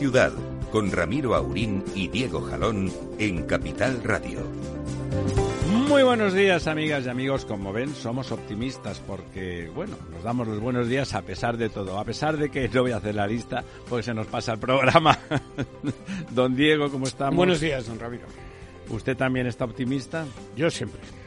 Ciudad, con Ramiro Aurín y Diego Jalón en Capital Radio. Muy buenos días, amigas y amigos. Como ven, somos optimistas porque, bueno, nos damos los buenos días a pesar de todo. A pesar de que no voy a hacer la lista porque se nos pasa el programa. don Diego, ¿cómo estamos? Buenos días, don Ramiro. ¿Usted también está optimista? Yo siempre.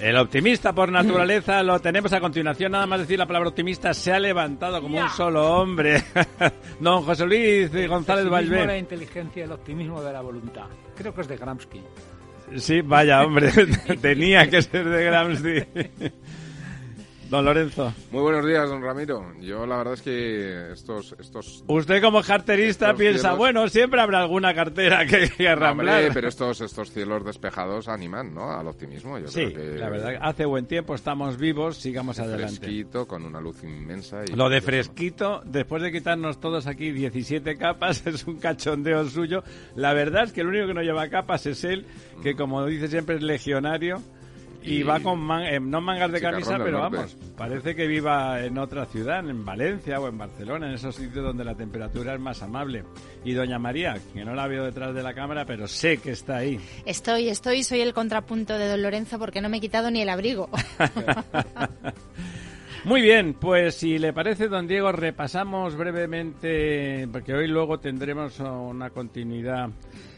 El optimista por naturaleza lo tenemos a continuación. Nada más decir la palabra optimista, se ha levantado como un solo hombre. Don José Luis González de la inteligencia, el optimismo de la voluntad. Creo que es de Gramsci. Sí, vaya hombre, tenía que ser de Gramsci. Don Lorenzo. Muy buenos días, don Ramiro. Yo la verdad es que estos... estos Usted como carterista piensa, bueno, siempre habrá alguna cartera que, que Hombre, pero estos, estos cielos despejados animan, ¿no? Al optimismo. Yo sí, creo que la verdad, hace buen tiempo, estamos vivos, sigamos adelante. Fresquito, con una luz inmensa. Y Lo de fresquito, después de quitarnos todos aquí 17 capas, es un cachondeo suyo. La verdad es que el único que no lleva capas es él, que como dice siempre es legionario y, va con eh, no mangas de camisa, pero vamos, parece que viva en otra ciudad, en Valencia o en Barcelona, en esos sitios donde la temperatura es más amable. Y doña María, que no la veo detrás de la cámara, pero sé que está ahí. Estoy, estoy, soy el contrapunto de don Lorenzo porque no me he quitado ni el abrigo. Muy bien, pues si le parece, don Diego, repasamos brevemente, porque hoy luego tendremos una continuidad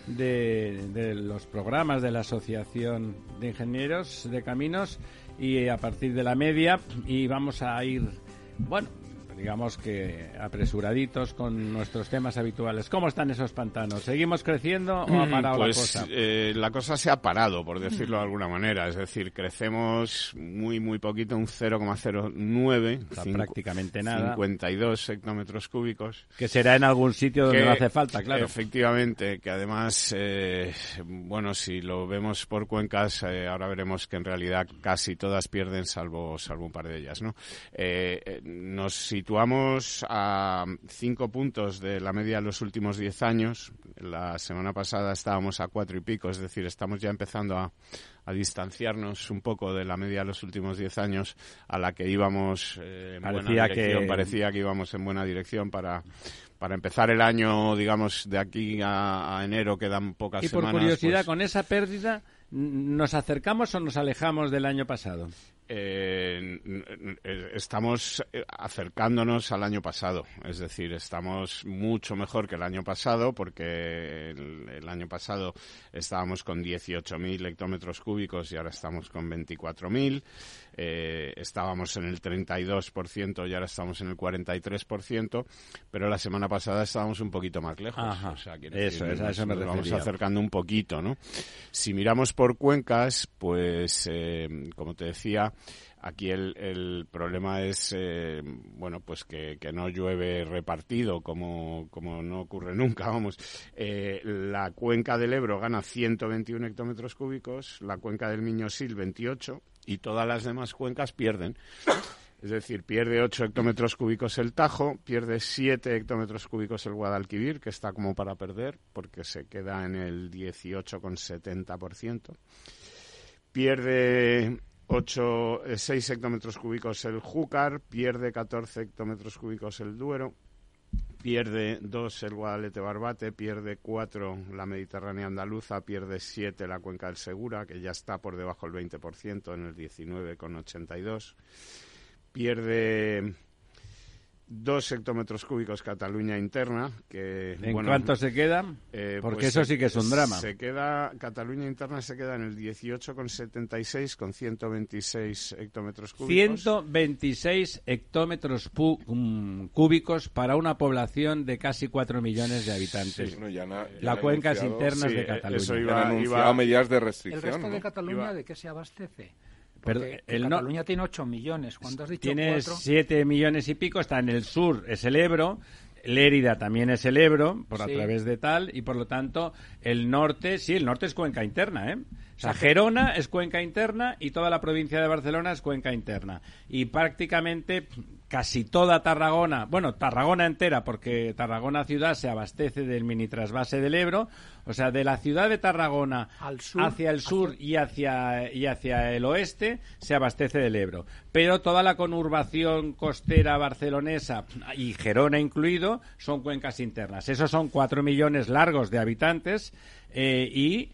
de, los programas de la Asociación de Ingenieros de Caminos y a partir de la media y vamos a ir, bueno, digamos que apresuraditos con nuestros temas habituales. ¿Cómo están esos pantanos? ¿Seguimos creciendo o ha parado pues, la cosa? Eh, la cosa se ha parado, por decirlo de alguna manera. Es decir, crecemos muy, muy poquito, un 0,09. prácticamente nada. 52 hectómetros cúbicos. Que será en algún sitio donde no hace falta, claro. Efectivamente, que además, eh, bueno, si lo vemos por cuencas, eh, ahora veremos que en realidad casi todas pierden, salvo, salvo un par de ellas, ¿no? nos situamos a cinco puntos de la media de los últimos diez años. La semana pasada estábamos a cuatro y pico, es decir, estamos ya empezando a, distanciarnos un poco de la media de los últimos diez años a la que íbamos eh, en buena dirección. Que... Parecía que íbamos en buena dirección para para empezar el año, digamos, de aquí a, enero quedan pocas semanas. Y por curiosidad, pues con esa pérdida, ¿nos acercamos o nos alejamos del año pasado? Eh, estamos eh, acercándonos al año pasado, es decir, estamos mucho mejor que el año pasado porque el, año pasado estábamos con 18.000 hectómetros cúbicos y ahora estamos con 24.000. Eh, estábamos en el 32% y ahora estamos en el 43%, pero la semana pasada estábamos un poquito más lejos. o sea, eso, eso, eso me vamos acercando un poquito, ¿no? Si miramos por cuencas, pues, eh, como te decía, Aquí el, el problema es, eh, bueno, pues que, que, no llueve repartido como, como no ocurre nunca, vamos. Eh, la cuenca del Ebro gana 121 hectómetros cúbicos, la cuenca del Miño-Sil 28 y todas las demás cuencas pierden. Es decir, pierde 8 hectómetros cúbicos el Tajo, pierde 7 hectómetros cúbicos el Guadalquivir, que está como para perder, porque se queda en el 18,70%. Pierde 8, 6 eh, hectómetros cúbicos el Júcar, pierde 14 hectómetros cúbicos el Duero, pierde 2 el Guadalete Barbate, pierde 4 la Mediterránea Andaluza, pierde 7 la Cuenca del Segura, que ya está por debajo del 20% en el 19,82, pierde dos hectómetros cúbicos Cataluña interna. Que, ¿En bueno, cuánto se queda? eh, Porque pues eso se- sí que es un drama. Se queda, Cataluña interna se queda en el 18,76 con 126 hectómetros cúbicos. 126 hectómetros pu- mm, cúbicos para una población de casi 4 millones de habitantes. Bueno, ya na- ya La cuencas internas Sí, de eh, Cataluña. eso iba- iba- medidas de ¿El restricción. resto de ¿no? Cataluña Iba- de qué se abastece? Porque el no- Cataluña tiene 8 millones. ¿Cuánto has dicho? Tiene ¿Cuatro? 7 millones y pico, está en el sur, es el Ebro. Lérida también es el Ebro, por a través de tal, y por lo tanto el norte, sí, el norte es cuenca interna, ¿eh? O sea, Gerona es cuenca interna y toda la provincia de Barcelona es cuenca interna. Y prácticamente casi toda Tarragona, bueno, Tarragona entera, porque Tarragona ciudad se abastece del mini trasvase del Ebro, o sea, de la ciudad de Tarragona Al sur, hacia el sur y hacia y hacia el oeste se abastece del Ebro. Pero toda la conurbación costera barcelonesa y Gerona incluido son cuencas internas. Esos son cuatro millones largos de habitantes eh, y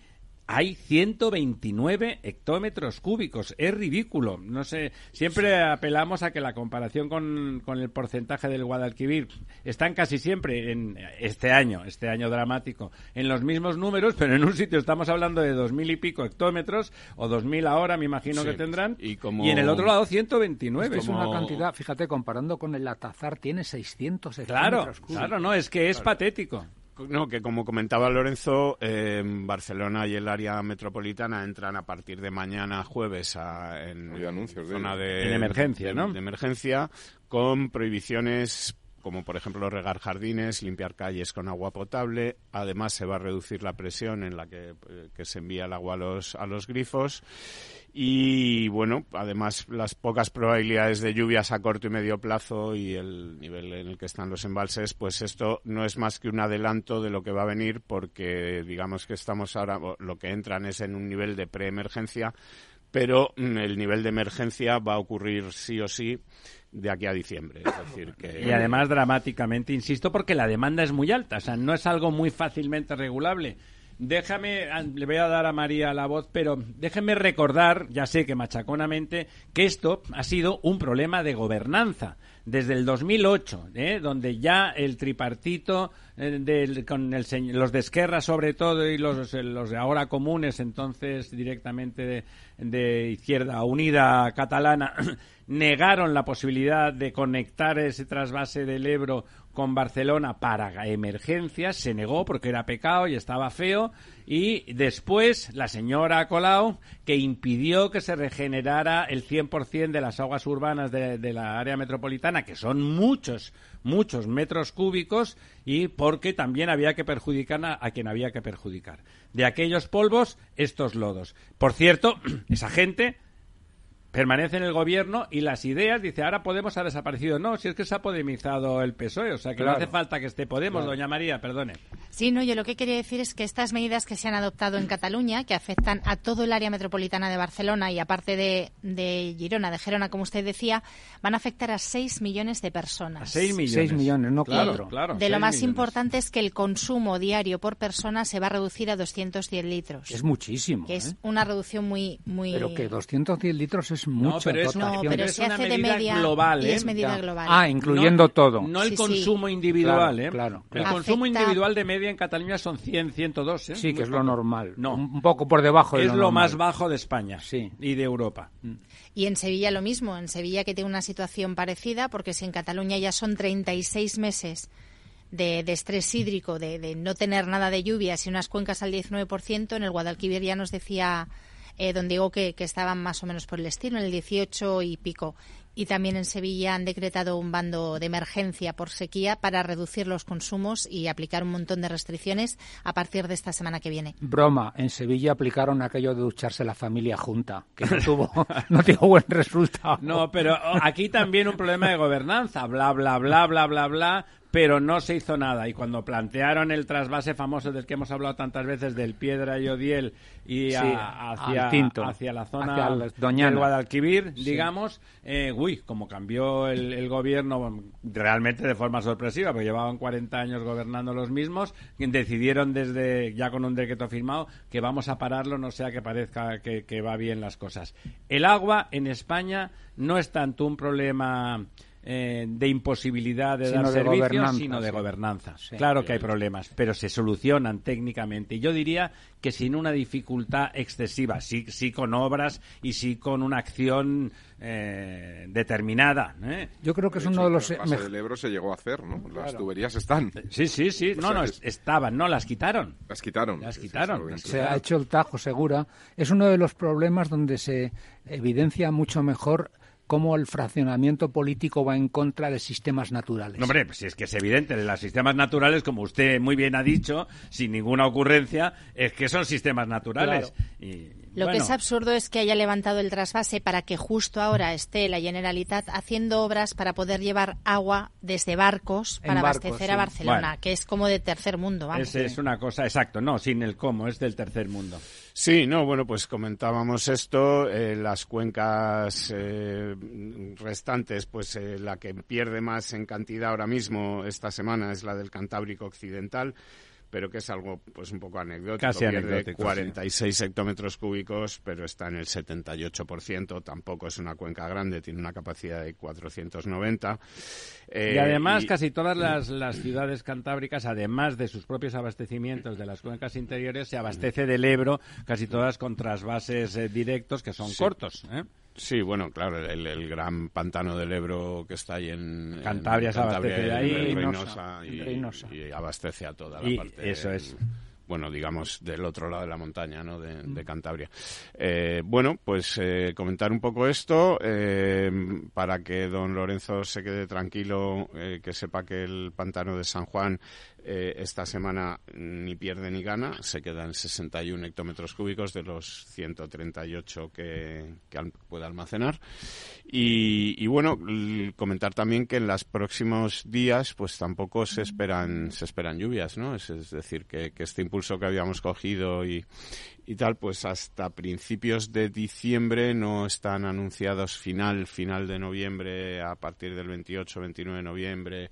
hay 129 hectómetros cúbicos. Es ridículo. No sé, siempre apelamos a que la comparación con, con el porcentaje del Guadalquivir están casi siempre en este año, este año dramático, en los mismos números, pero en un sitio estamos hablando de dos mil y pico hectómetros o dos mil ahora, me imagino Sí, que tendrán, y como- en el otro lado 129. Es como- una cantidad, fíjate, comparando con el Atazar, tiene 600 Claro, hectómetros cúbicos. claro, no, es que es patético. No, que como comentaba Lorenzo, eh, Barcelona y el área metropolitana entran a partir de mañana jueves a, en anuncios zona de, En emergencia, de- ¿no? de emergencia con prohibiciones como por ejemplo regar jardines, limpiar calles con agua potable. Además se va a reducir la presión en la que, eh, que se envía el agua a los, a los grifos. Y bueno, además las pocas probabilidades de lluvias a corto y medio plazo y el nivel en el que están los embalses, pues esto no es más que un adelanto de lo que va a venir porque digamos que estamos ahora, lo que entran es en un nivel de preemergencia, pero mm, el nivel de emergencia va a ocurrir sí o sí de aquí a diciembre. Es decir, que... Y además dramáticamente, insisto, porque la demanda es muy alta, o sea, no es algo muy fácilmente regulable. Déjame, ah, le voy a dar a María la voz, pero déjeme recordar, ya sé que machaconamente, que esto ha sido un problema de gobernanza desde el 2008, ¿eh? donde ya el tripartito eh, del- con el los de Esquerra sobre todo y los, los de ahora comunes, entonces directamente de, de Izquierda Unida Catalana, negaron la posibilidad de conectar ese trasvase del Ebro con Barcelona para emergencias, se negó porque era pecado y estaba feo, y después la señora Colau, que impidió que se regenerara el 100% de las aguas urbanas de, la área metropolitana, que son muchos, muchos metros cúbicos, y porque también había que perjudicar a quien había que perjudicar. De aquellos polvos, estos lodos. Por cierto, esa gente permanece en el gobierno y las ideas, dice, ahora Podemos ha desaparecido. No, si es que se ha podemizado el PSOE, o sea que no hace falta que esté Podemos, doña María, perdone. Sí, no, yo lo que quería decir es que estas medidas que se han adoptado en Cataluña, que afectan a todo el área metropolitana de Barcelona y aparte de, de Girona, de Gerona, como usted decía, van a afectar a 6 millones de personas. A 6 millones. Seis millones, no claro, cuatro. Claro, de lo más millones. importante es que el consumo diario por persona se va a reducir a 210 litros. Es muchísimo. que es ¿eh? una reducción muy... muy... Pero que 210 litros es mucho. pero es- No, Pero pero es se una hace de medida media global, y ¿eh? es medida Ya. global. Ah, incluyendo No- todo. No el Sí, sí. consumo individual, Claro, ¿eh? claro, El claro. consumo Afecta- individual de media en Cataluña son 100, 102, ¿eh? Sí, que es lo normal. No. Un un poco por debajo de Es lo, lo normal. más bajo de España Sí. y de Europa. Y en Sevilla lo mismo, en Sevilla que tiene una situación parecida, porque si en Cataluña ya son 36 meses de, de estrés hídrico, de, de no tener nada de lluvias y unas cuencas al 19%, en el Guadalquivir ya nos decía eh, don Diego que, que estaban más o menos por el estilo, en el 18 y pico. Y también en Sevilla han decretado un bando de emergencia por sequía para reducir los consumos y aplicar un montón de restricciones a partir de esta semana que viene. Broma, en Sevilla aplicaron aquello de ducharse la familia junta, que no tuvo, no tuvo buen resultado. No, pero aquí también un problema de gobernanza, bla, bla, bla, bla, bla, bla, pero no se hizo nada. Y cuando plantearon el trasvase famoso del que hemos hablado tantas veces, del Piedra y Odiel y a- Sí, hacia, al Tinto, hacia la zona del Guadalquivir, digamos, eh, uy, como cambió el, el gobierno realmente de forma sorpresiva, porque llevaban 40 años gobernando los mismos, decidieron desde, ya con un decreto firmado, que vamos a pararlo, no sea que parezca que, que va bien las cosas. El agua en España no es tanto un problema eh, de imposibilidad de Sino dar de servicio, gobernanza, sino de sí. gobernanza. Sí. claro que hay problemas, pero se solucionan técnicamente. Y Yo diría que sin una dificultad excesiva, sí, sí con obras y sí con una acción eh, determinada. ¿eh? Yo creo que es uno de los... el del Ebro se llegó a hacer, ¿no? Las tuberías están. Sí, sí, sí. O No, sea, no, es- est- estaban, no, las quitaron. Las quitaron. Las Sí, sí, quitaron, sí, se ha hecho el Tajo Segura, es uno de los problemas donde se evidencia mucho mejor cómo el fraccionamiento político va en contra de sistemas naturales. No, hombre, pues es que es evidente, de los sistemas naturales, como usted muy bien ha dicho, sin ninguna ocurrencia, es que son sistemas naturales. Y, Lo bueno, que es absurdo es que haya levantado el trasvase para que justo ahora esté la Generalitat haciendo obras para poder llevar agua desde barcos para barcos, abastecer sí. a Barcelona, Bueno. que es como de tercer mundo, vamos. es, es una cosa, exacto, no, sin el cómo, es del tercer mundo. Sí, no, bueno, pues comentábamos esto, eh, las cuencas eh, restantes, pues eh, la que pierde más en cantidad ahora mismo esta semana es la del Cantábrico Occidental, pero que es algo pues un poco anecdótico, Casi pierde anecdótico, 46 hectómetros cúbicos, pero está en el 78%, tampoco es una cuenca grande, tiene una capacidad de 490. Eh, y además, y- casi todas las, las ciudades cantábricas, además de sus propios abastecimientos de las cuencas interiores, se abastece del Ebro, casi todas con trasvases eh, directos que son Sí. cortos. ¿eh? Sí, bueno, claro, el, el gran pantano del Ebro que está ahí en Cantabria en se abastece de ahí. en Reynosa, y, Reynosa. y abastece a toda la Y parte. eso es. Bueno, digamos, del otro lado de la montaña, ¿no? De, de Cantabria. Eh, bueno, pues eh, comentar un poco esto eh, para que don Lorenzo se quede tranquilo, eh, que sepa que el pantano de San Juan eh, esta semana ni pierde ni gana, se quedan 61 hectómetros cúbicos de los 138 que, que al- puede almacenar. Y, y bueno, comentar también que en los próximos días pues tampoco se esperan se esperan lluvias, ¿no? Es, decir, que, que este impulso que habíamos cogido y, y tal, pues hasta principios de diciembre no están anunciados final, final de noviembre, a partir del 28, 29 de noviembre,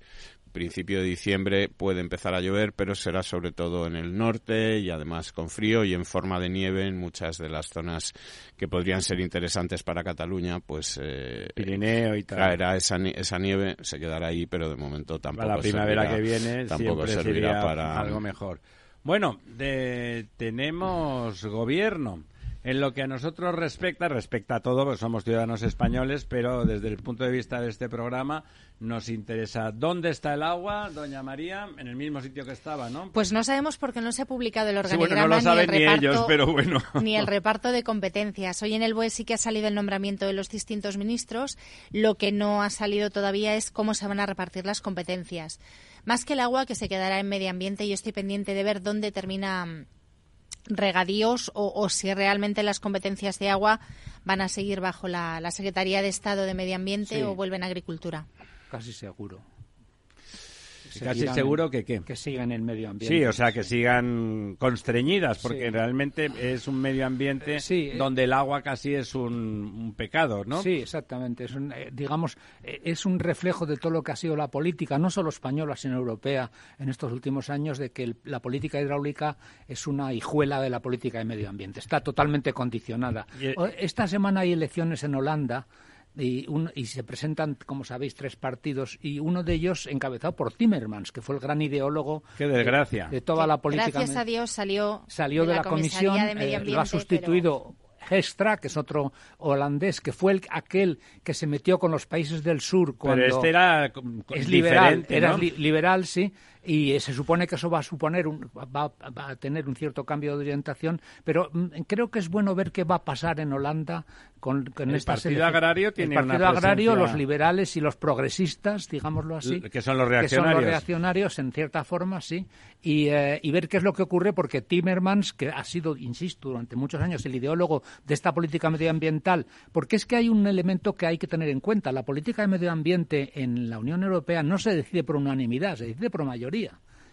principio de diciembre puede empezar a llover, pero será sobre todo en el norte y además con frío y en forma de nieve en muchas de las zonas que podrían ser interesantes para Cataluña, pues eh, Pirineo y tal. caerá esa, esa nieve, se quedará ahí, pero de momento tampoco Para la primavera servirá- que viene tampoco servirá para algo mejor. Bueno, de- tenemos gobierno. En lo que a nosotros respecta, respecta a todo, porque somos ciudadanos españoles, pero desde el punto de vista de este programa nos interesa dónde está el agua, doña María, en el mismo sitio que estaba, ¿no? Pues no sabemos porque no se ha publicado el Sí, organigrama bueno, no lo saben ni el reparto ellos, pero bueno. ni el reparto de competencias. Hoy en el BOE sí que ha salido el nombramiento de los distintos ministros. Lo que no ha salido todavía es cómo se van a repartir las competencias. Más que el agua que se quedará en medio ambiente, yo estoy pendiente de ver dónde termina regadíos o, o si realmente las competencias de agua van a seguir bajo la, la Secretaría de Estado de Medio Ambiente Sí. o vuelven a Agricultura. Casi seguro. Casi seguro que qué. Que sigan el medio ambiente. Sí, o sea, que sigan constreñidas, porque Sí. realmente es un medio ambiente Sí, eh. donde el agua casi es un, un pecado, ¿no? Sí, exactamente. Es un, eh, digamos, eh, es un reflejo de todo lo que ha sido la política, no solo española, sino europea, en estos últimos años, de que el- la política hidráulica es una hijuela de la política de medio ambiente. Está totalmente condicionada. Y, Esta semana hay elecciones en Holanda. Y, un- y se presentan, como sabéis, tres partidos y uno de ellos encabezado por Timmermans, que fue el gran ideólogo Qué de- desgracia. de, toda la política. Gracias a Dios salió, salió de la, Comisaría comisión, de Medio eh, lo ha pero- sustituido Gestra, que es otro holandés, que fue el, aquel que se metió con los países del sur cuando Pero este era es liberal, diferente, era ¿no? li- liberal, sí, y eh, se supone que eso va a suponer un, va, va a tener un cierto cambio de orientación, pero mm, creo que es bueno ver qué va a pasar en Holanda con, con El Partido. Agrario tiene el una Partido Agrario, presencia- los liberales y los progresistas, digámoslo así, que son los que son reaccionarios. los reaccionarios en cierta forma, sí, y, eh, y ver qué es lo que ocurre porque Timmermans, que ha sido, insisto, durante muchos años el ideólogo de esta política medioambiental, porque es que hay un elemento que hay que tener en cuenta, la política de medio ambiente en la Unión Europea no se decide por unanimidad, se decide por mayoría.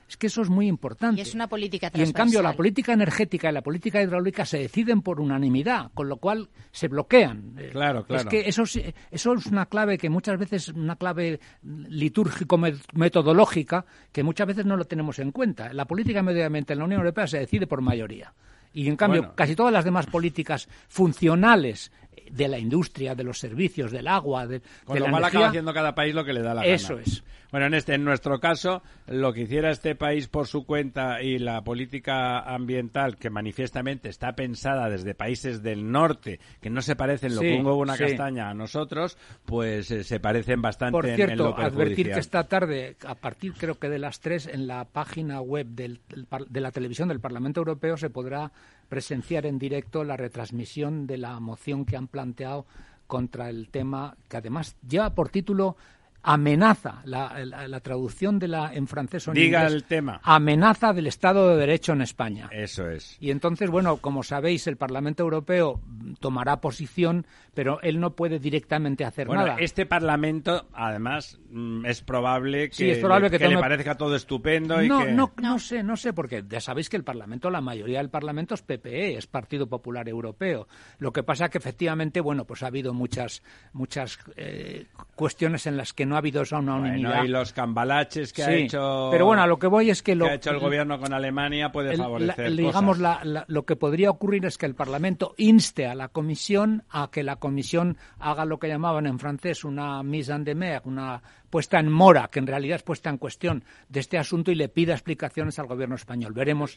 Es que eso es muy importante. Y es una política Y en cambio la transversal. política energética y la política hidráulica se deciden por unanimidad, con lo cual se bloquean. Eh, Claro, claro. Es que eso, sí- eso es una clave que muchas veces, una clave litúrgico-metodológica, que muchas veces no lo tenemos en cuenta. La política medio ambiente en la Unión Europea se decide por mayoría. Y en cambio, Bueno. casi todas las demás políticas funcionales de la industria, de los servicios, del agua, de, Con de lo la cual energía. acaba haciendo cada país lo que le da la gana. Eso es. Bueno, en este, en nuestro caso, lo que hiciera este país por su cuenta y la política ambiental que manifiestamente está pensada desde países del norte que no se parecen lo Sí, que un huevo una sí. castaña a nosotros, pues eh, se parecen bastante Por en- en, cierto, lo advertir que esta tarde, a partir creo que de las 3, en la página web del- de la televisión del Parlamento Europeo se podrá presenciar en directo la retransmisión de la moción que han planteado contra el tema, que además lleva por título amenaza, la, la- la traducción de la en francés o en Diga inglés, el tema. amenaza del Estado de Derecho en España. Eso es. Y entonces, bueno, como sabéis, el Parlamento Europeo tomará posición, pero él no puede directamente hacer Bueno, nada. este Parlamento, además, mm, es probable que, Sí, es probable le, que le tome- parezca todo estupendo y no, que... no, no sé, no sé, porque ya sabéis que el Parlamento, la mayoría del Parlamento es PPE, es Partido Popular Europeo. Lo que pasa que efectivamente, bueno, pues ha habido muchas, muchas eh, cuestiones en las que no ha habido esa una unanimidad. Bueno, y los cambalaches que ha Sí, hecho... pero bueno, a lo que voy es que lo que ha hecho el gobierno con Alemania puede el- favorecer la- digamos, cosas. la- la- lo que podría ocurrir es que el Parlamento inste a la Comisión a que la Comisión haga lo que llamaban en francés una mise en demeure, una puesta en mora, que en realidad es puesta en cuestión de este asunto y le pida explicaciones al gobierno español. Veremos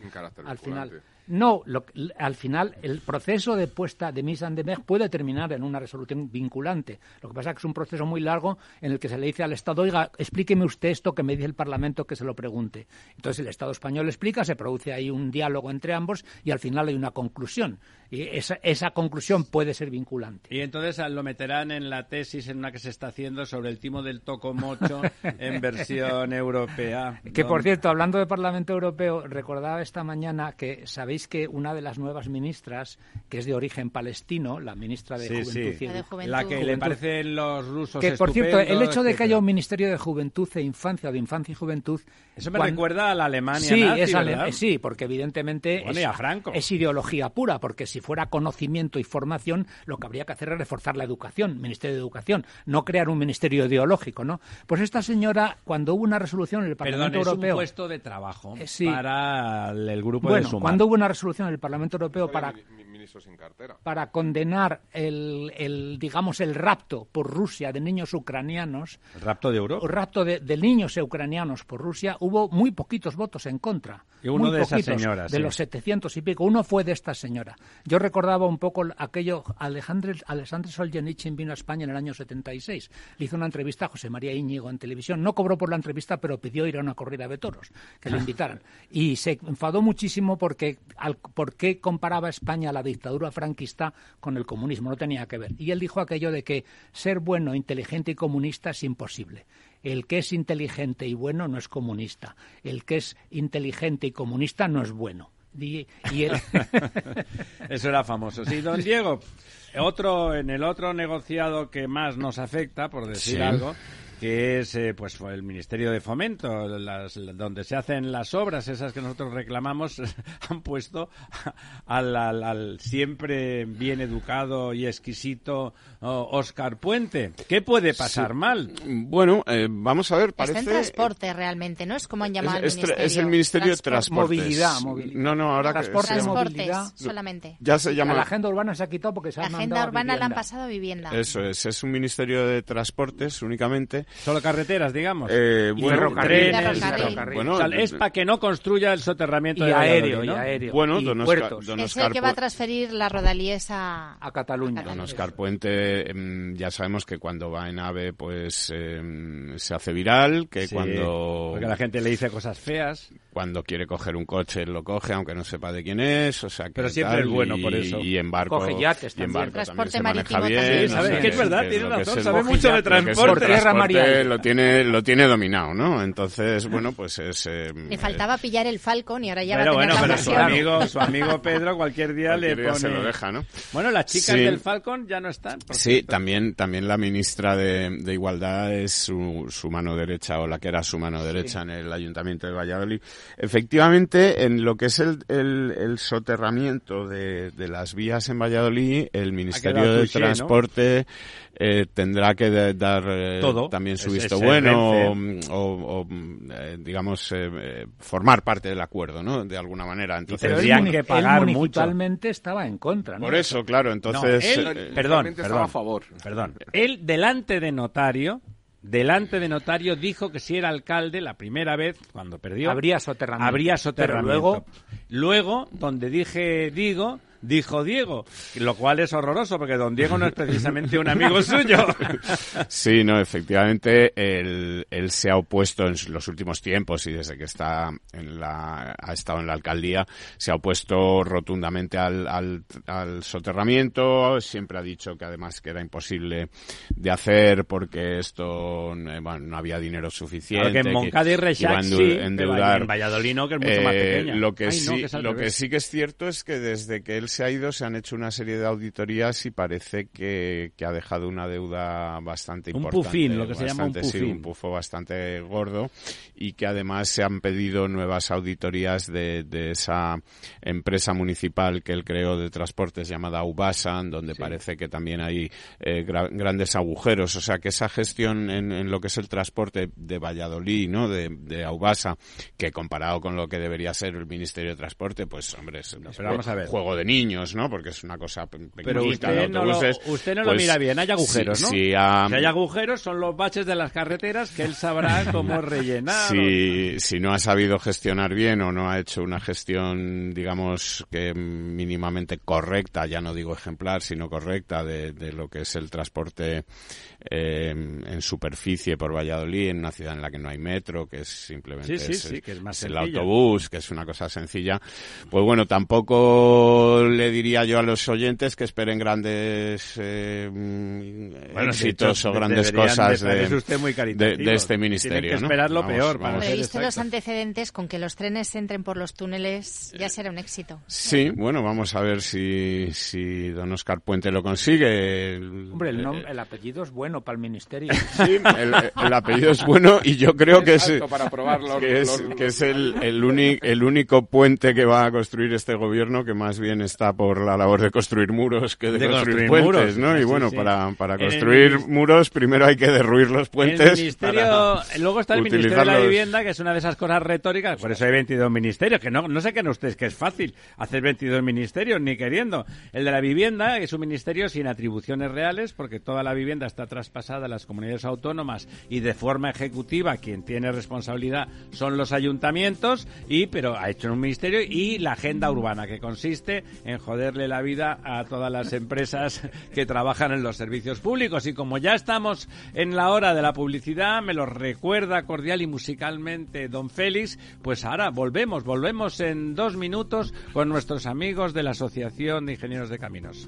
al final. No, lo- al final el proceso de puesta de mise en demeure puede terminar en una resolución vinculante. Lo que pasa es que es un proceso muy largo en el que se le dice al Estado, oiga, explíqueme usted esto que me dice el Parlamento que se lo pregunte. Entonces el Estado español explica, se produce ahí un diálogo entre ambos y al final hay una conclusión. Y esa, esa conclusión puede ser vinculante. Y entonces lo meterán en la tesis en una que se está haciendo sobre el timo del en versión europea. Que por cierto, hablando de Parlamento Europeo, recordaba esta mañana que sabéis que una de las nuevas ministras, que es de origen palestino, la ministra de Sí, Juventud sí. y La de Edu- Juventud. La que le parecen los rusos Que por cierto, el hecho de que haya un Ministerio de Juventud e Infancia o de Infancia y Juventud. Eso me recuerda a la Alemania Sí, nazi, es ale- ¿verdad? sí, porque evidentemente Bueno, es, y a Franco. es ideología pura, porque si fuera conocimiento y formación, lo que habría que hacer es reforzar la educación, Ministerio de Educación, no crear un ministerio ideológico, ¿no? Pues esta señora, cuando hubo una resolución en el Perdón, Parlamento es Europeo, un puesto de trabajo Eh, sí. para el, grupo de bueno, Sumar. cuando hubo una resolución en el Parlamento Europeo para Mi- mi- ministro sin cartera. para condenar el, el, digamos el rapto por Rusia de niños ucranianos ¿El rapto de Euro? o rapto de, de niños ucranianos por Rusia, hubo muy poquitos votos en contra. Y uno Muy de esas señoras, De sí. los 700 y pico. Uno fue de esta señora. Yo recordaba un poco aquello. Alejandro, Alexandre Solzhenitsyn vino a España en el año 76. Le hizo una entrevista a José María Íñigo en televisión. No cobró por la entrevista, pero pidió ir a una corrida de toros, que le invitaran. Y se enfadó muchísimo porque al, por qué comparaba España la dictadura franquista con el comunismo. No tenía que ver. Y él dijo aquello de que ser bueno, inteligente y comunista es imposible. El que es inteligente y bueno no es comunista. El que es inteligente y comunista no es bueno. Y, y él- Eso era famoso. Sí, don Diego, otro en el otro negociado que más nos afecta, por decir Sí. algo, que es eh, pues fue el Ministerio de Fomento, las- donde se hacen las obras, esas que nosotros reclamamos, han puesto al, al- al siempre bien educado y exquisito Oscar Puente. ¿Qué puede pasar mal? Bueno, eh, vamos a ver, parece... Está en transporte realmente, ¿no? Es como han llamado es, al es tra- ministerio. es el Ministerio de Transporte. Transportes. Movilidad, movilidad. No, no, ahora que Transporte, se llama- Transportes, movilidad. solamente. ya se a llama... la agenda urbana se ha quitado porque se La ha agenda mandado a urbana la han pasado a vivienda. Eso es, es un Ministerio de Transportes únicamente. Solo carreteras, digamos. Eh, bueno, ferrocarril, trenes, ferrocarril. Bueno, O sea, es para que no construya el soterramiento Y de aéreo, Valladolid, y aéreo. Bueno, y don Oscar- puertos don es el que va a transferir las rodalíes a... a Cataluña. Don Eso Oscar Puente, em, ya sabemos que cuando va en AVE, pues em, se hace viral, que Sí, cuando, Porque la gente le dice cosas feas. Cuando quiere coger un coche lo coge, aunque no sepa de quién es, o sea que Pero siempre tal, es bueno y- por eso. Y en barco, Coge yates y en barco Transporte también se maneja marítimo bien. también. Sí, que es verdad, tiene que es razón, sabe mucho de transporte. Por tierra, María. lo tiene, lo tiene dominado, ¿no? Entonces, bueno, pues es... em, Le faltaba pillar el Falcon y ahora ya Pero va a bueno, tener la pero su amigo, su amigo Pedro cualquier día cualquier le día pone... se lo deja, ¿no? Bueno, las chicas Sí. del Falcon ya no están. por Sí, cierto. también, también la ministra de, de Igualdad es su, su mano derecha o la que era su mano derecha en el Ayuntamiento de Valladolid. Efectivamente, en lo que es el, el, soterramiento de, de, las vías en Valladolid, el Ministerio de Transporte eh, tendrá que dar eh, también su visto bueno o, eh, digamos, formar parte del acuerdo, ¿no? De alguna manera. Entonces, tendrían que pagar mucho. estaba en contra, Por eso, claro, entonces... perdón, perdón, a favor. Perdón. Él, delante de notario, delante de notario dijo que si era alcalde la primera vez cuando perdió habría soterramiento. Habría soterramiento. luego, luego donde dije digo dijo Diego, lo cual es horroroso porque don Diego no es precisamente un amigo suyo. Sí, no, efectivamente él, él, se ha opuesto en los últimos tiempos y desde que está en la, ha estado en la alcaldía se ha opuesto rotundamente al, al, al soterramiento, siempre ha dicho que además que era imposible de hacer porque esto bueno, no había dinero suficiente. En Moncada y Reixac sí, endeudar. en Valladolid no, que es mucho más eh, pequeña. Lo que, sí, lo que sí que es cierto es que desde que él se ha ido, se han hecho una serie de auditorías y parece que, ha dejado una deuda bastante importante. Un pufín, lo que se llama un pufín. Sí, un pufo bastante gordo y que además se han pedido nuevas auditorías de, esa empresa municipal que él creó de transportes llamada Ubasan, donde parece que también hay eh, grandes agujeros. O sea que esa gestión en, lo que es el transporte de Valladolid, ¿no? De, de Aubasa, que comparado con lo que debería ser el Ministerio de Transporte, pues hombre, es un juego de niños, ¿no? Porque es una cosa Pero usted no, lo, usted no lo pues mira bien, hay agujeros, ¿no? Si, hay agujeros son los baches de las carreteras que él sabrá cómo rellenar. Si, si no ha sabido gestionar bien o no ha hecho una gestión, digamos, que mínimamente correcta, ya no digo ejemplar, sino correcta de, de lo que es el transporte eh, en superficie por Valladolid, en una ciudad en la que no hay metro, que es simplemente el autobús, que es una cosa sencilla. Pues bueno, tampoco le diría yo a los oyentes que esperen grandes eh, éxitos o grandes cosas de, este ministerio. Tienen que esperar lo peor. He visto los antecedentes con que los trenes entren por los túneles, ya será un éxito. Sí, bueno, vamos a ver si, si don Oscar Puente lo consigue. Hombre, el, eh, el apellido es bueno para el ministerio. Sí, el, apellido es bueno y yo creo que es, que es, el, el, el único puente que va a construir este gobierno que más bien está por la labor de construir muros que de, construir, puentes, ¿no? Y bueno, para, para construir muros primero hay que derruir los puentes. ministerio, luego está el Ministerio de la Vivienda, que es una de esas cosas retóricas, por eso hay 22 ministerios, que no, no sé qué ustedes que es fácil hacer 22 ministerios, ni queriendo. El de la vivienda es un ministerio sin atribuciones reales, porque toda la vivienda está traspasada a las comunidades autónomas y de forma ejecutiva quien tiene responsabilidad son los ayuntamientos y pero ha hecho un ministerio y la agenda urbana que consiste en joderle la vida a todas las empresas que trabajan en los servicios públicos y como ya estamos en la hora de la publicidad me lo recuerda cordial y musicalmente don Félix pues ahora volvemos volvemos en dos minutos con nuestros amigos de la Asociación de Ingenieros de Caminos.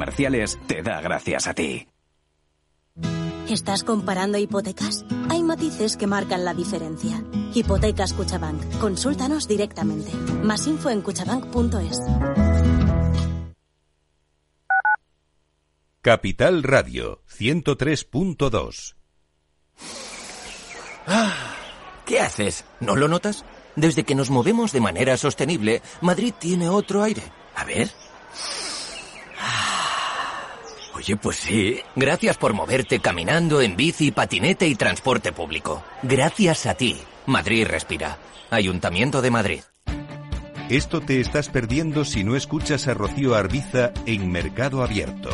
Comerciales te da gracias a ti. ¿Estás comparando hipotecas? Hay matices que marcan la diferencia. Hipotecas Cuchabank. Consúltanos directamente. Más info en cuchabank.es. Capital Radio 103.2 ah, ¿Qué haces? ¿No lo notas? Desde que nos movemos de manera sostenible, Madrid tiene otro aire. A ver. Oye, pues sí. Gracias por moverte caminando, en bici, patinete y transporte público. Gracias a ti. Madrid respira. Ayuntamiento de Madrid. Esto te estás perdiendo si no escuchas a Rocío Arbiza en Mercado Abierto.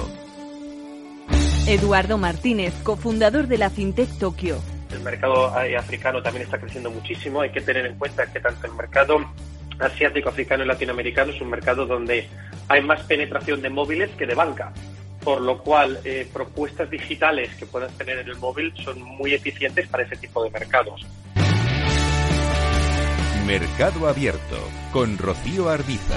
Eduardo Martínez, cofundador de la FinTech Tokio. El mercado africano también está creciendo muchísimo. Hay que tener en cuenta que tanto el mercado asiático, africano y latinoamericano es un mercado donde hay más penetración de móviles que de banca, por lo cual eh, propuestas digitales que puedas tener en el móvil son muy eficientes para ese tipo de mercados. Mercado Abierto con Rocío Arbiza.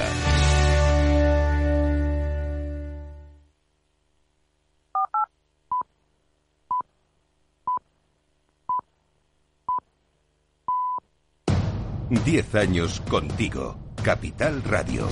Diez años contigo. Capital Radio.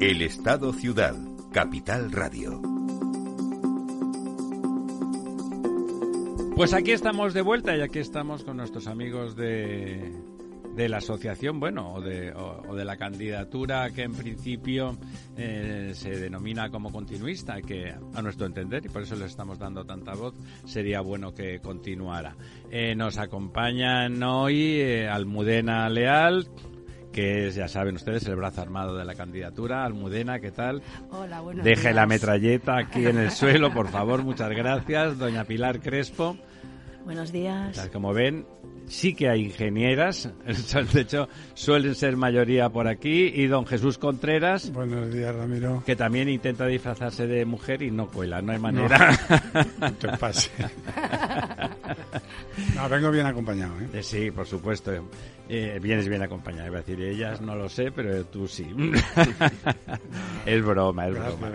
El Estado Ciudad, Capital Radio. Pues aquí estamos de vuelta y aquí estamos con nuestros amigos de, de la asociación, bueno, o de, la candidatura que en principio eh, se denomina como continuista, que a nuestro entender, y por eso le estamos dando tanta voz, sería bueno que continuara. Eh, nos acompañan hoy eh, Almudena Leal, que es, ya saben ustedes, el brazo armado de la candidatura. Almudena, ¿qué tal? Hola, buenos Deje la metralleta aquí en el suelo, por favor, muchas gracias. Doña Pilar Crespo. Buenos días. Como ven, sí que hay ingenieras, de hecho suelen ser mayoría por aquí, y don Jesús Contreras. Buenos días, Ramiro. Que también intenta disfrazarse de mujer y no cuela, no hay manera. No, te pase. No, vengo bien acompañado. ¿eh? ¿eh? Sí, por supuesto. Eh, vienes bien acompañado. Iba a decir, ellas no lo sé, pero tú sí. es broma, es broma.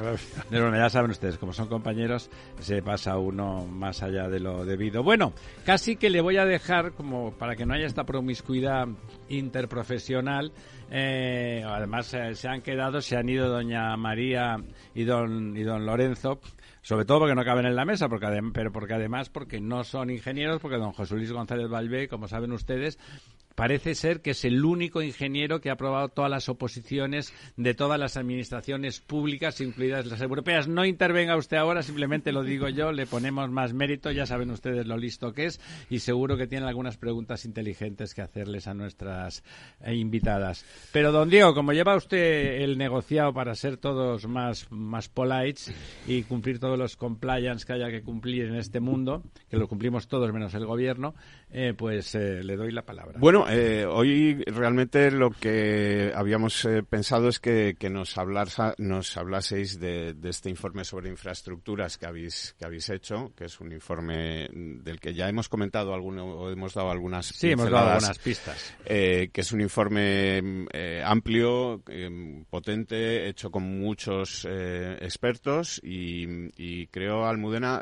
Es broma. Ya saben ustedes, como son compañeros, se pasa uno más allá de lo debido. Bueno, casi que le voy a dejar, como para que no haya esta promiscuidad interprofesional, eh, además eh, se han quedado, se han ido doña María y don, y don Lorenzo, sobre todo porque no caben en la mesa, porque pero porque además porque no son ingenieros, porque don José Luis González Valvé, como saben ustedes, parece ser que es el único ingeniero que ha aprobado todas las oposiciones de todas las administraciones públicas, incluidas las europeas. No intervenga usted ahora, simplemente lo digo yo, le ponemos más mérito, ya saben ustedes lo listo que es y seguro que tienen algunas preguntas inteligentes que hacerles a nuestras eh, invitadas. Pero don Diego, como lleva usted el negociado para ser todos más, más polites y cumplir todos los compliance que haya que cumplir en este mundo, que lo cumplimos todos menos el gobierno, eh, pues eh, le doy la palabra. Bueno, eh, hoy realmente lo que habíamos pensado es que, nos, nos hablaseis de, este informe sobre infraestructuras que habéis, que habéis hecho, que es un informe del que ya hemos comentado alguno, o hemos dado algunas Sí, hemos dado algunas pistas. que es un informe amplio, potente, hecho con muchos expertos y, creo, Almudena,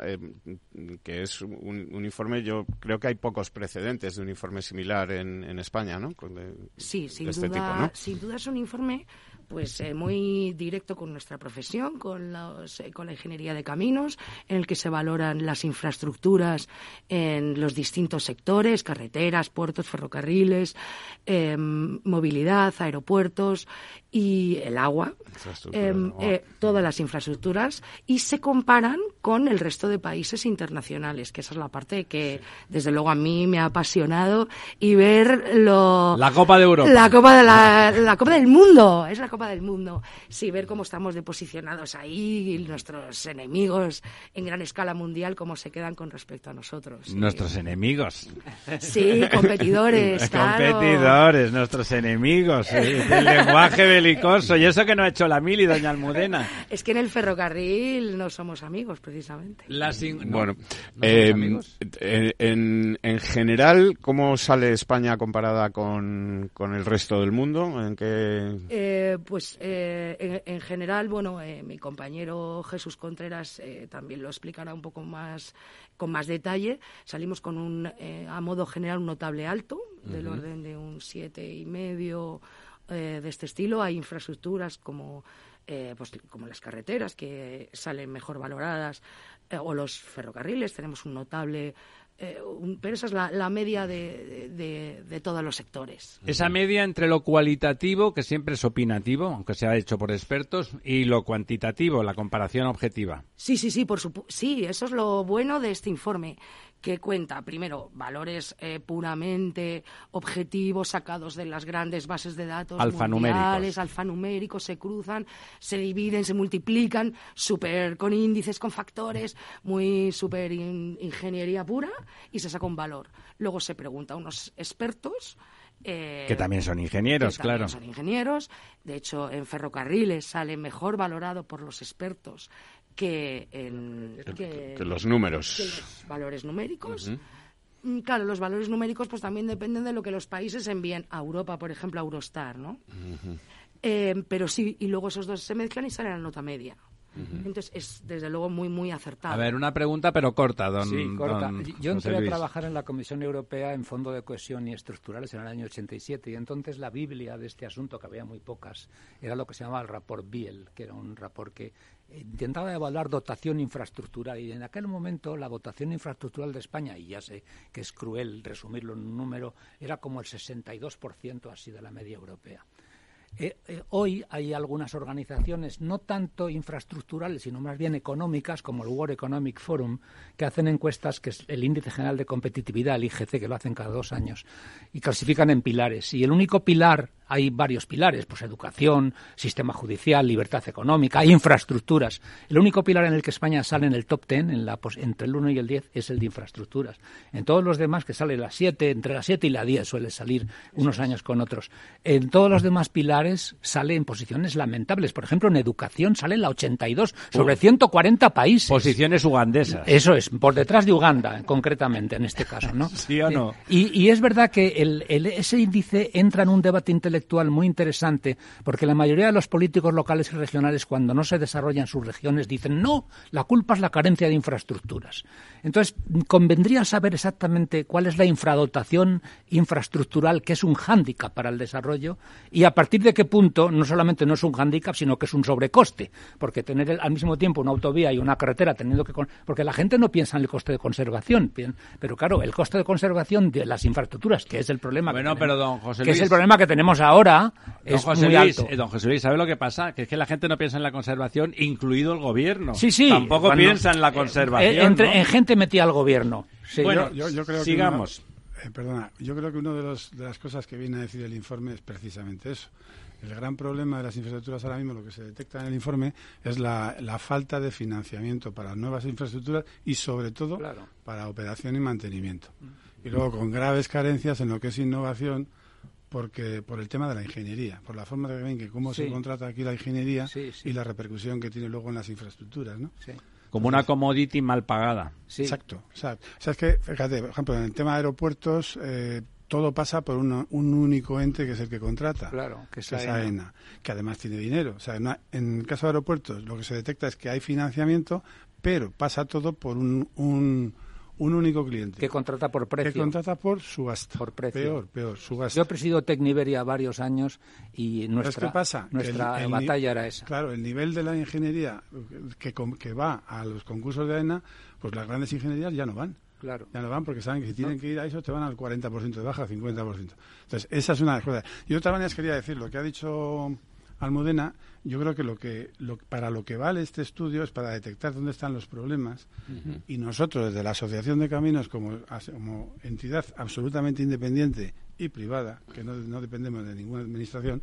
que es un, un informe, yo creo que hay pocos precedentes de un informe similar en, en España, ¿no? sí, sin, este duda, sin duda es un informe pues eh, muy directo con nuestra profesión, con, los, eh, con la ingeniería de caminos, en el que se valoran las infraestructuras en los distintos sectores, carreteras, puertos, ferrocarriles, em, movilidad, aeropuertos y el agua, em, eh, todas las infraestructuras, y se comparan con el resto de países internacionales, que esa es la parte que desde luego a mí me ha apasionado y ver lo... La Copa de Europa. La Copa, de la, la Copa del Mundo, es la Copa del Mundo. Sí, ver cómo estamos deposicionados ahí, y nuestros enemigos en gran escala mundial, cómo se quedan con respecto a nosotros. Nuestros enemigos. Sí, competidores, Competidores, nuestros enemigos. El lenguaje belicoso. Y eso que no ha hecho la Mili, doña Almudena. Es que en el ferrocarril no somos amigos, precisamente. bueno, en, en, general, ¿cómo sale España comparada con, con el resto del mundo? ¿En qué... Eh, pues eh, en, general, bueno, eh, mi compañero Jesús Contreras eh, también lo explicará un poco más con más detalle. Salimos con un, a modo general, un notable alto, del orden de un siete y medio de este estilo. Hay infraestructuras como pues, como las carreteras que salen mejor valoradas o los ferrocarriles. Tenemos un notable eh, pero esa es la, media de, todos los sectores. Esa media entre lo cualitativo, que siempre es opinativo, aunque sea hecho por expertos, y lo cuantitativo, la comparación objetiva. Sí, sí, sí, por sí, eso es lo bueno de este informe, que cuenta, primero, valores eh, puramente objetivos sacados de las grandes bases de datos mundiales, alfanuméricos, se cruzan, se dividen, se multiplican, super con índices, con factores, muy super ingeniería pura, y se saca un valor. Luego se pregunta a unos expertos eh, que también son ingenieros, que claro. Son ingenieros. De hecho, en ferrocarriles sale mejor valorado por los expertos que en que, los números, que los valores numéricos. Mm, claro, los valores numéricos pues también dependen de lo que los países envíen a Europa, por ejemplo, a Eurostar, ¿no? Eh, pero sí, y luego esos dos se mezclan y sale la nota media. Entonces es desde luego muy muy acertado. A ver, una pregunta pero corta, don. Sí, corta. Yo entré a trabajar en la Comisión Europea en Fondo de Cohesión y Estructurales en el año 87 y entonces la Biblia de este asunto, que había muy pocas, era lo que se llamaba el rapport Biel, que era un rapport que intentaba evaluar dotación infraestructural y en aquel momento la dotación infraestructural de España, y ya sé que es cruel resumirlo en un número, era como el 62% así de la media europea. Eh, eh, hoy hay algunas organizaciones, no tanto infraestructurales, sino más bien económicas, como el World Economic Forum, que hacen encuestas, que es el Índice General de Competitividad, el IGC, que lo hacen cada dos años, y clasifican en pilares. Y el único pilar hay varios pilares, pues educación, sistema judicial, libertad económica, infraestructuras. El único pilar en el que España sale en el top ten, en la, entre el 1 y el 10, es el de infraestructuras. En todos los demás, que sale la 7, entre la 7 y la 10 suele salir unos años con otros. En todos los demás pilares sale en posiciones lamentables. Por ejemplo, en educación sale la 82 sobre 140 países. Posiciones ugandesas. Eso es, por detrás de Uganda, concretamente, en este caso, ¿no? ¿Sí o no? Y, es verdad que el, ese índice entra en un debate intelectual muy interesante, porque la mayoría de los políticos locales y regionales, cuando no se desarrollan sus regiones, dicen, no, la culpa es la carencia de infraestructuras. Entonces, convendría saber exactamente cuál es la infradotación infraestructural, que es un hándicap para el desarrollo, y a partir de qué punto no solamente no es un hándicap, sino que es un sobrecoste, porque tener al mismo tiempo una autovía y una carretera, teniendo que... Porque la gente no piensa en el coste de conservación, pero claro, el coste de conservación de las infraestructuras, que es el problema... Bueno, pero don José Que es el problema que tenemos ahora es muy alto. Eh, don José Luis, ¿sabe lo que pasa? Que es que la gente no piensa en la conservación, incluido el gobierno. Sí, sí. Tampoco piensa en la eh, conservación. Eh, entre, En gente metía al gobierno. bueno, yo, creo sigamos. Que perdona, yo creo que una de, de las cosas que viene a decir el informe es precisamente eso. El gran problema de las infraestructuras ahora mismo, lo que se detecta en el informe, es la, falta de financiamiento para nuevas infraestructuras y, sobre todo, para operación y mantenimiento. Y luego, con graves carencias en lo que es innovación, porque por el tema de la ingeniería, por la forma de ven que cómo se contrata aquí la ingeniería y la repercusión que tiene luego en las infraestructuras, ¿no? Como una commodity mal pagada. Exacto. O sea, es que, fíjate, por ejemplo, en el tema de aeropuertos, eh, todo pasa por un único ente que es el que contrata. Claro, que es, AENA. que además tiene dinero. O sea, en, el caso de aeropuertos, lo que se detecta es que hay financiamiento, pero pasa todo por un un único cliente. Que contrata por precio. Que contrata por subasta. Por precio. Peor, peor, subasta. Yo he presidido Tecniberia varios años y nuestra, ¿qué pasa? nuestra batalla era esa. Claro, el nivel de la ingeniería que, que va a los concursos de AENA, pues las grandes ingenierías ya no van. Claro. Ya no van porque saben que si tienen que ir a eso te van al 40% de baja, 50%. Entonces, esa es una de las cosas. Y otra manera quería decir, lo que ha dicho Almudena, yo creo que lo que para lo que vale este estudio es para detectar dónde están los problemas y nosotros desde la Asociación de Caminos como, como entidad absolutamente independiente y privada, que no, no dependemos de ninguna administración,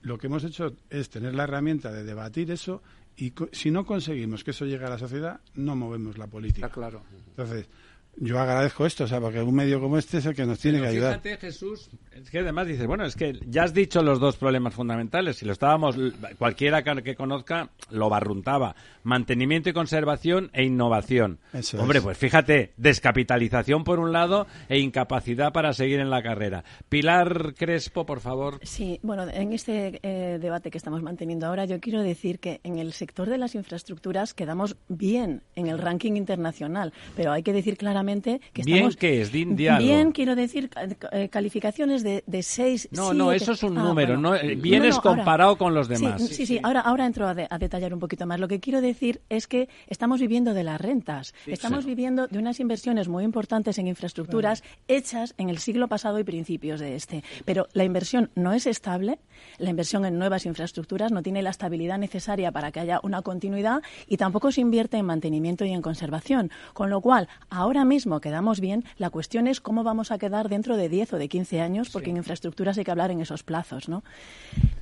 lo que hemos hecho es tener la herramienta de debatir eso y si no conseguimos que eso llegue a la sociedad, no movemos la política. claro. Entonces, yo agradezco esto, o sea, porque un medio como este es el que nos tiene que ayudar. Fíjate, Jesús, es que además dices, bueno, es que ya has dicho los dos problemas fundamentales. Si lo estábamos, cualquiera que conozca lo barruntaba. Mantenimiento y conservación e innovación. Hombre, pues fíjate, descapitalización por un lado e incapacidad para seguir en la carrera. Pilar Crespo, por favor. Sí, bueno, en este eh, debate que estamos manteniendo ahora, yo quiero decir que en el sector de las infraestructuras quedamos bien en el ranking internacional, pero hay que decir claramente que ¿Bien estamos... que es? Bien, quiero decir, eh, calificaciones de, de 6, No, no, eso es un ah, número. no, eh, bien es comparado con los demás. Sí, sí, Ahora, ahora entro a, detallar un poquito más. Lo que quiero decir es que estamos viviendo de las rentas. estamos viviendo de unas inversiones muy importantes en infraestructuras hechas en el siglo pasado y principios de este. Pero la inversión no es estable, la inversión en nuevas infraestructuras no tiene la estabilidad necesaria para que haya una continuidad y tampoco se invierte en mantenimiento y en conservación. Con lo cual, ahora mismo mismo quedamos bien, la cuestión es cómo vamos a quedar dentro de 10 o de 15 años, porque en infraestructuras hay que hablar en esos plazos, ¿no?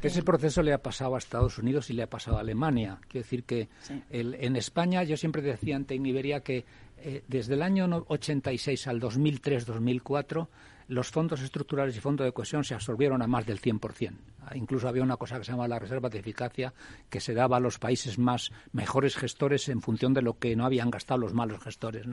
Ese proceso le ha pasado a Estados Unidos y le ha pasado a Alemania. Quiero decir que en España, yo siempre decía ante Iberia que eh, desde el año 86 al 2003-2004 los fondos estructurales y fondos de cohesión se absorbieron a más del 100%. Ah, incluso había una cosa que se llama la reserva de eficacia que se daba a los países más mejores gestores en función de lo que no habían gastado los malos gestores.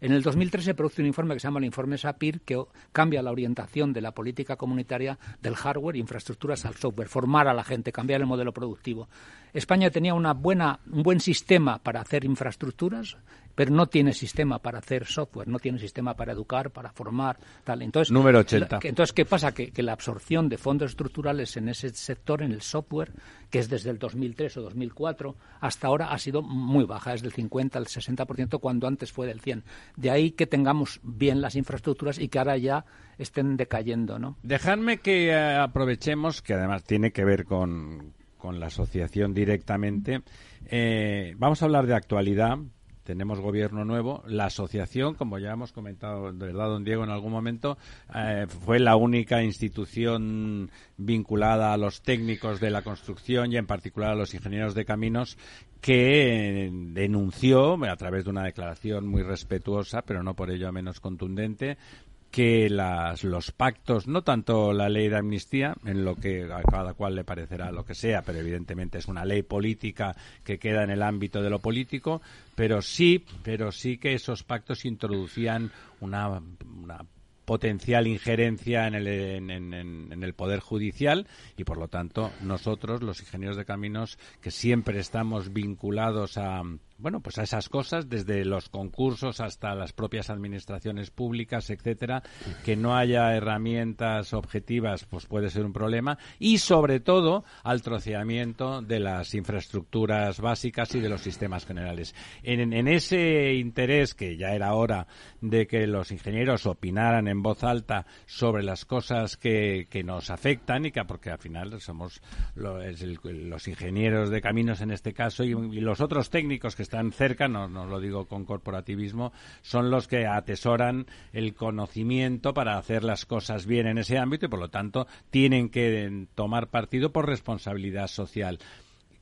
En el 2003 se produce un informe que se llama el informe SAPIR que cambia la orientación de la política comunitaria del hardware, infraestructuras al software, formar a la gente, cambiar el modelo productivo. España tenía una buena, un buen sistema para hacer infraestructuras, pero no tiene sistema para hacer software, no tiene sistema para educar, para formar, tal. Entonces, Número 80. entonces, ¿qué pasa? Que, que, la absorción de fondos estructurales en ese sector, en el software, que es desde el 2003 o 2004 hasta ahora, ha sido muy baja, es del 50 al 60%, cuando antes fue del 100. De ahí que tengamos bien las infraestructuras y que ahora ya estén decayendo, ¿no? Dejadme que eh, aprovechemos, que además tiene que ver con, con la asociación directamente. Eh, vamos a hablar de actualidad, tenemos gobierno nuevo. La asociación, como ya hemos comentado, de verdad, don Diego, en algún momento, eh, fue la única institución vinculada a los técnicos de la construcción y en particular a los ingenieros de caminos que denunció, a través de una declaración muy respetuosa, pero no por ello menos contundente, que las, los pactos, no tanto la ley de amnistía, en lo que a cada cual le parecerá lo que sea, pero evidentemente es una ley política que queda en el ámbito de lo político, pero sí, pero sí que esos pactos introducían una, potencial injerencia en el, en, el Poder Judicial y, por lo tanto, nosotros, los ingenieros de caminos, que siempre estamos vinculados a, bueno, pues a esas cosas, desde los concursos hasta las propias administraciones públicas, etcétera, que no haya herramientas objetivas, pues puede ser un problema, y sobre todo al troceamiento de las infraestructuras básicas y de los sistemas generales. En, en ese interés, que ya era hora de que los ingenieros opinaran en voz alta sobre las cosas que, nos afectan, y que porque al final somos los, ingenieros de caminos en este caso y los otros técnicos que están cerca, no, no lo digo con corporativismo, son los que atesoran el conocimiento para hacer las cosas bien en ese ámbito y, por lo tanto, tienen que tomar partido por responsabilidad social.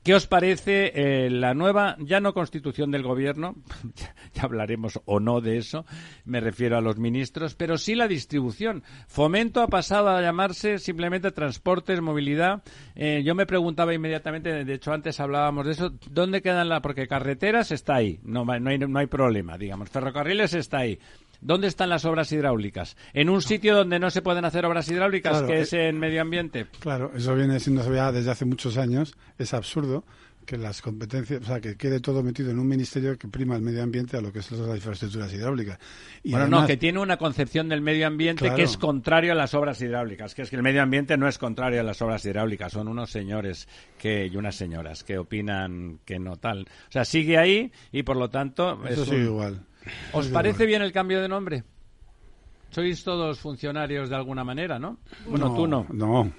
¿Qué os parece eh, la nueva, ya no constitución del gobierno, ya, hablaremos o no de eso, me refiero a los ministros, pero sí la distribución? Fomento ha pasado a llamarse simplemente transportes, movilidad. Eh, yo me preguntaba inmediatamente, de hecho antes hablábamos de eso, ¿dónde quedan la, porque carreteras está ahí, no, no, no hay problema, digamos, ferrocarriles está ahí, ¿Dónde están las obras hidráulicas? En un sitio donde no se pueden hacer obras hidráulicas, que es eh, en medio ambiente. Claro, eso viene siendo ya desde hace muchos años. Es absurdo que las competencias, o sea, que quede todo metido en un ministerio que prima el medio ambiente a lo que son las infraestructuras hidráulicas. Y bueno, no, que tiene una concepción del medio ambiente que es contrario a las obras hidráulicas, que es que el medio ambiente no es contrario a las obras hidráulicas, son unos señores que y unas señoras que opinan que no tal. O sea, sigue ahí y por lo tanto eso sigue igual. ¿Os parece bien el cambio de nombre? Sois todos funcionarios de alguna manera, ¿no? Bueno, tú no. No.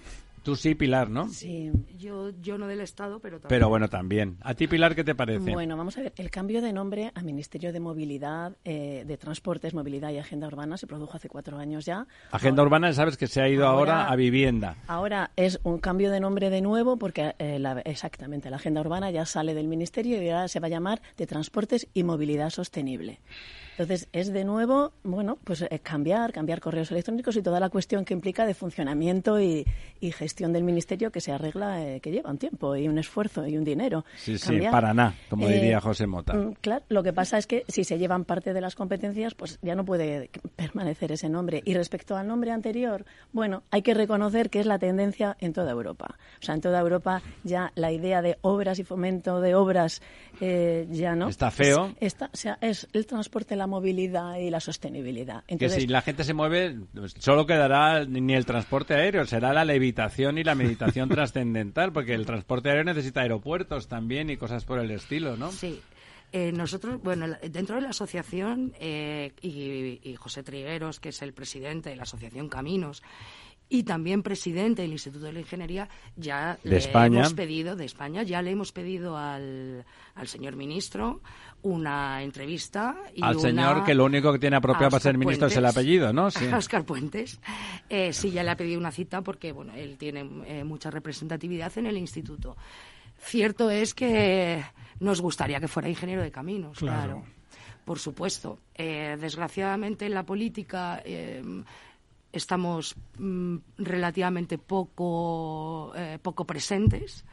Tú sí, Pilar, ¿no? Sí, yo, yo no del Estado, pero también. Pero bueno, también. ¿A ti, Pilar, qué te parece? Bueno, vamos a ver. El cambio de nombre a Ministerio de Movilidad, eh, de Transportes, Movilidad y Agenda Urbana se produjo hace cuatro años ya. Agenda Urbana, sabes que se ha ido ahora, a vivienda. Ahora es un cambio de nombre de nuevo porque eh, exactamente la Agenda Urbana ya sale del Ministerio y ahora se va a llamar de Transportes y Movilidad Sostenible. Entonces, es de nuevo, bueno, pues eh, cambiar, cambiar correos electrónicos y toda la cuestión que implica de funcionamiento y, gestión del ministerio que se arregla, eh, que lleva un tiempo y un esfuerzo y un dinero. Sí, sí, para nada, como diría eh, José Mota. Mm, claro, lo que pasa es que si se llevan parte de las competencias, pues ya no puede permanecer ese nombre. Y respecto al nombre anterior, bueno, hay que reconocer que es la tendencia en toda Europa. O sea, en toda Europa ya la idea de obras y fomento de obras ya no. Está feo. está, o sea, es el transporte, la movilidad y la sostenibilidad. Entonces, que si la gente se mueve, pues, solo quedará ni el transporte aéreo, será la levitación y la meditación trascendental, porque el transporte aéreo necesita aeropuertos también y cosas por el estilo, ¿no? Sí. Eh, nosotros, bueno, dentro de la asociación, eh, y, y José Trigueros, que es el presidente de la asociación Caminos, y también presidente del Instituto de la Ingeniería, ya de le España. hemos pedido, de España, ya le hemos pedido al, al señor ministro una entrevista. Y Al una- señor que lo único que tiene apropiado para ser ministro es el apellido, ¿no? Sí. A Óscar Puentes. Eh, sí, ya le ha pedido una cita porque, bueno, él tiene eh, mucha representatividad en el instituto. Cierto es que nos gustaría que fuera ingeniero de caminos, Claro. claro. Por supuesto. Eh, desgraciadamente en la política eh, estamos mm, relativamente poco, eh, poco presentes.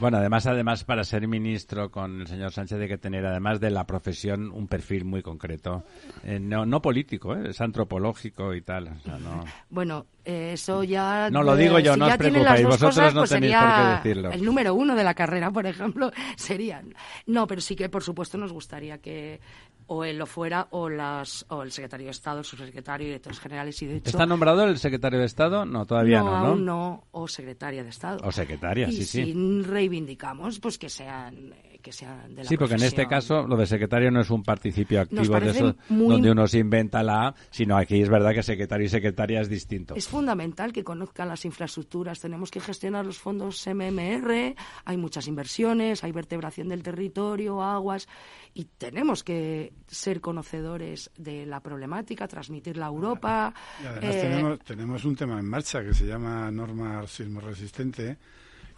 Bueno, además, además para ser ministro con el señor Sánchez hay que tener, además de la profesión, un perfil muy concreto. Eh, no, no político, ¿eh? es antropológico y tal. o sea, no- Bueno, eh, eso ya... No, lo digo yo, si no os preocupéis, vosotros cosas, no pues tenéis sería por qué decirlo. El número uno de la carrera, por ejemplo, serían... No, pero sí que, por supuesto, nos gustaría que o él lo fuera o, las, o el secretario de Estado, el subsecretario, directores generales y, de hecho... ¿Está nombrado el secretario de Estado? No, todavía no, ¿no? aún no, o secretaria de Estado. O secretaria, y sí, sí. si reivindicamos, pues que sean, eh, que sean de la Sí, porque en este caso lo de secretario no es un participio activo de eso muy- donde uno se inventa la A, sino aquí es verdad que secretario y secretaria es distinto. Es fundamental que conozcan las infraestructuras. Tenemos que gestionar los fondos MMR, hay muchas inversiones, hay vertebración del territorio, aguas, y tenemos que ser conocedores de la problemática, transmitirla a Europa. Y además Eh, tenemos, tenemos un tema en marcha que se llama norma sismo resistente,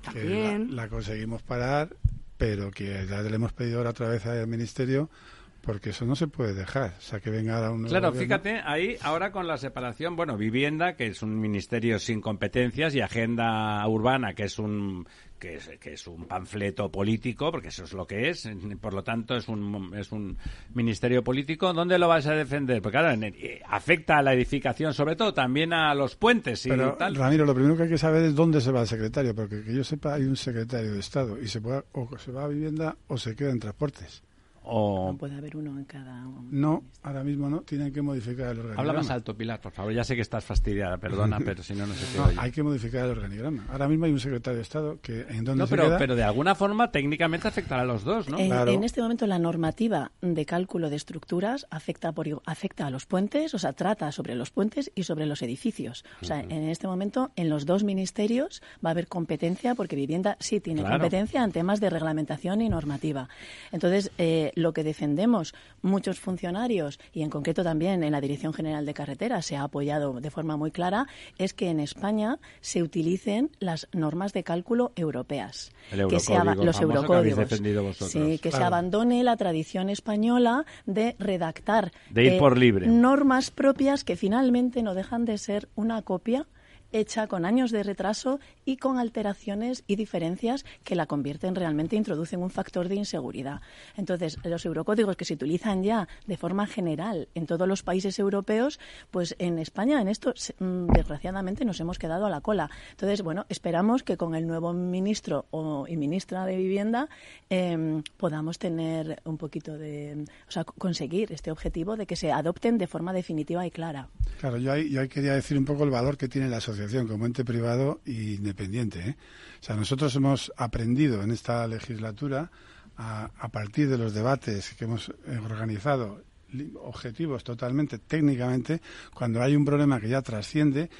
que la, También. la conseguimos parar, pero que ya le hemos pedido ahora otra vez al Ministerio porque eso no se puede dejar. O sea, que venga ahora un Claro, gobierno. fíjate, ahí ahora con la separación, bueno, vivienda, que es un ministerio sin competencias, y agenda urbana, que es un que es, que es un panfleto político, porque eso es lo que es, por lo tanto es un, es un ministerio político, ¿dónde lo vas a defender? Porque claro, eh, afecta a la edificación, sobre todo también a los puentes y Pero, tal. Ramiro, lo primero que hay que saber es dónde se va el secretario, porque que yo sepa hay un secretario de Estado y se, puede, o se va a vivienda o se queda en transportes. O... No puede haber uno en cada. No, ahora mismo no, tienen que modificar el organigrama. Habla más alto, Pilar, por favor. Ya sé que estás fastidiada, perdona, pero si no, no se te No, oye. hay que modificar el organigrama. Ahora mismo hay un secretario de Estado que en donde No, se pero, queda... pero de alguna forma técnicamente afectará a los dos, ¿no? En, en este momento la normativa de cálculo de estructuras afecta por, afecta a los puentes, o sea, trata sobre los puentes y sobre los edificios. O sea, en este momento en los dos ministerios va a haber competencia porque vivienda sí tiene Claro. competencia en temas de reglamentación y normativa. Entonces, eh, lo que defendemos muchos funcionarios y en concreto también en la Dirección General de Carreteras se ha apoyado de forma muy clara es que en España se utilicen las normas de cálculo europeas. El que se los que eurocódigos. vosotros. Sí, que se abandone la tradición española de redactar eh, De ir por libre. normas propias que finalmente no dejan de ser una copia hecha con años de retraso y con alteraciones y diferencias que la convierten realmente, introducen un factor de inseguridad. Entonces, los eurocódigos que se utilizan ya de forma general en todos los países europeos, pues en España en esto, mm, desgraciadamente, nos hemos quedado a la cola. Entonces, bueno, esperamos que con el nuevo ministro o, y ministra de Vivienda em, podamos tener un poquito de, o sea, co- conseguir este objetivo de que se adopten de forma definitiva y clara. Claro, yo ahí, yo quería decir un poco el valor que tiene la como ente privado e independiente. ¿eh? O sea, nosotros hemos aprendido en esta legislatura, a, a partir de los debates que hemos eh, organizado, objetivos totalmente, técnicamente, cuando hay un problema que ya trasciende,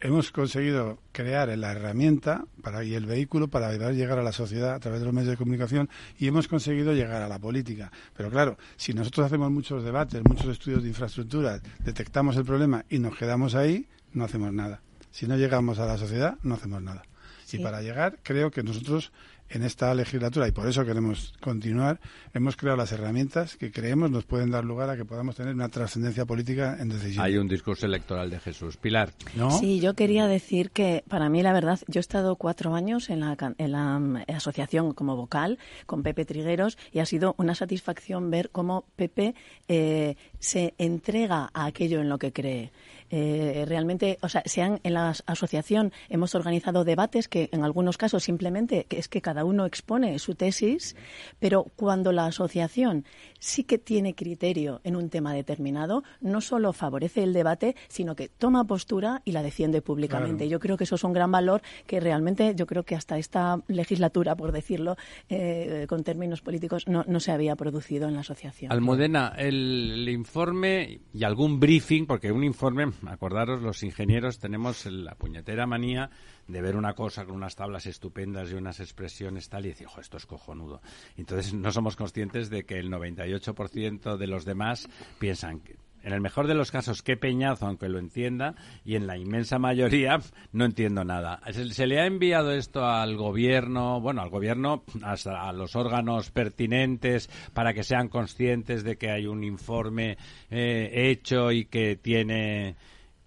hemos conseguido crear la herramienta para, y el vehículo para ayudar a llegar a la sociedad a través de los medios de comunicación y hemos conseguido llegar a la política. Pero claro, si nosotros hacemos muchos debates, muchos estudios de infraestructuras, detectamos el problema y nos quedamos ahí, no hacemos nada. Si no llegamos a la sociedad, no hacemos nada. Sí. Y para llegar, creo que nosotros en esta legislatura, y por eso queremos continuar, hemos creado las herramientas que creemos nos pueden dar lugar a que podamos tener una trascendencia política en decisión. Hay un discurso electoral de Jesús. Pilar. ¿No? Sí, yo quería decir que para mí la verdad, yo he estado cuatro años en la, can- en la mm, asociación como vocal con Pepe Trigueros y ha sido una satisfacción ver cómo Pepe eh, se entrega a aquello en lo que cree. Eh, realmente, o sea, se han, en la as- asociación hemos organizado debates que en algunos casos simplemente es que cada uno expone su tesis, pero cuando la asociación sí que tiene criterio en un tema determinado, no solo favorece el debate, sino que toma postura y la defiende públicamente. Yo creo que eso es un gran valor que realmente yo creo que hasta esta legislatura, por decirlo eh, con términos políticos, no, no, se había producido en la asociación. Almudena, el, informe y algún briefing, porque un informe, acordaros, los ingenieros tenemos la puñetera manía de ver una cosa con unas tablas estupendas y unas expresiones tal y decir, ojo, esto es cojonudo. Entonces no somos conscientes de que el 98% de los demás piensan que en el mejor de los casos, qué peñazo, aunque lo entienda, y en la inmensa mayoría no entiendo nada. Se, le ha enviado esto al gobierno, bueno, al gobierno, hasta a los órganos pertinentes, para que sean conscientes de que hay un informe eh, hecho y que tiene.